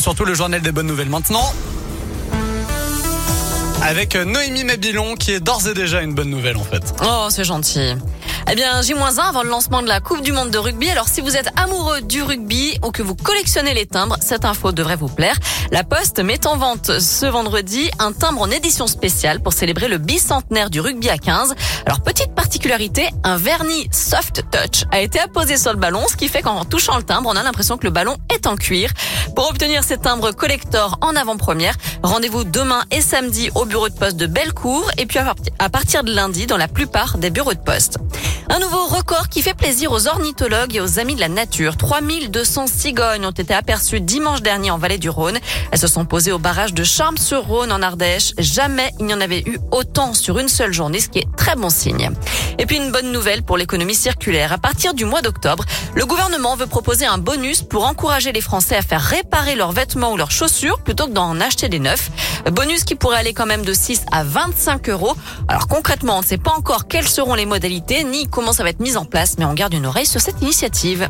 surtout le journal des bonnes nouvelles maintenant. Avec Noémie Mabilon qui est d'ores et déjà une bonne nouvelle en fait. Oh, c'est gentil. Eh bien, J-1 avant le lancement de la Coupe du Monde de rugby. Alors, si vous êtes amoureux du rugby ou que vous collectionnez les timbres, cette info devrait vous plaire. La Poste met en vente ce vendredi un timbre en édition spéciale pour célébrer le bicentenaire du rugby à 15. Alors, petite particularité, un vernis soft touch a été apposé sur le ballon, ce qui fait qu'en touchant le timbre, on a l'impression que le ballon est en cuir. Pour obtenir ces timbres collector en avant-première, rendez-vous demain et samedi au bureau de poste de Bellecour et puis à partir de lundi dans la plupart des bureaux de poste. Un nouveau record qui fait plaisir aux ornithologues et aux amis de la nature. 3200 cigognes ont été aperçues dimanche dernier en vallée du Rhône. Elles se sont posées au barrage de Charmes-sur-Rhône en Ardèche. Jamais il n'y en avait eu autant sur une seule journée, ce qui est très bon signe. Et puis une bonne nouvelle pour l'économie circulaire. À partir du mois d'octobre, le gouvernement veut proposer un bonus pour encourager les Français à faire réparer leurs vêtements ou leurs chaussures plutôt que d'en acheter des neufs. Bonus qui pourrait aller quand même de 6 à 25 euros. Alors concrètement, on ne sait pas encore quelles seront les modalités ni comment ça va être mis en place, mais on garde une oreille sur cette initiative.